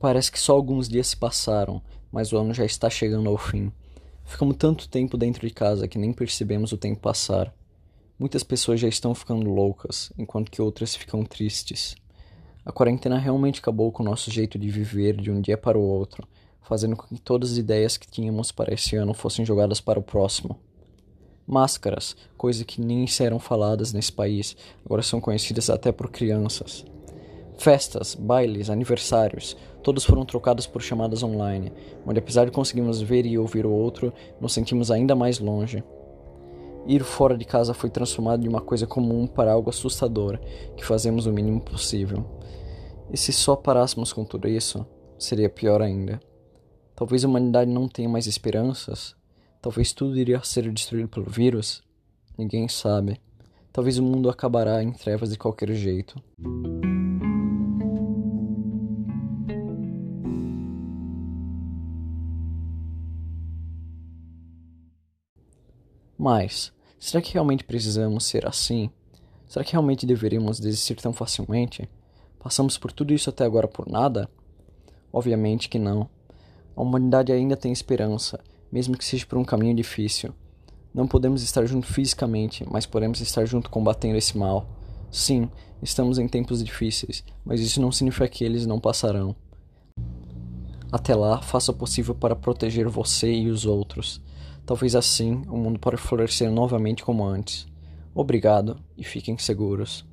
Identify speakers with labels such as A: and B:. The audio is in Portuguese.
A: Parece que só alguns dias se passaram, mas o ano já está chegando ao fim. Ficamos tanto tempo dentro de casa que nem percebemos o tempo passar. Muitas pessoas já estão ficando loucas, enquanto que outras ficam tristes. A quarentena realmente acabou com o nosso jeito de viver de um dia para o outro, fazendo com que todas as ideias que tínhamos para esse ano fossem jogadas para o próximo. Máscaras, coisa que nem eram faladas nesse país, agora são conhecidas até por crianças. Festas, bailes, aniversários, todos foram trocados por chamadas online, onde apesar de conseguirmos ver e ouvir o outro, nos sentimos ainda mais longe. Ir fora de casa foi transformado de uma coisa comum para algo assustador, que fazemos o mínimo possível. E se só parássemos com tudo isso, seria pior ainda. Talvez a humanidade não tenha mais esperanças, Talvez tudo iria ser destruído pelo vírus? Ninguém sabe. Talvez o mundo acabará em trevas de qualquer jeito. Mas, será que realmente precisamos ser assim? Será que realmente deveríamos desistir tão facilmente? Passamos por tudo isso até agora por nada? Obviamente que não. A humanidade ainda tem esperança mesmo que seja por um caminho difícil. Não podemos estar juntos fisicamente, mas podemos estar juntos combatendo esse mal. Sim, estamos em tempos difíceis, mas isso não significa que eles não passarão. Até lá, faça o possível para proteger você e os outros. Talvez assim o mundo possa florescer novamente como antes. Obrigado e fiquem seguros.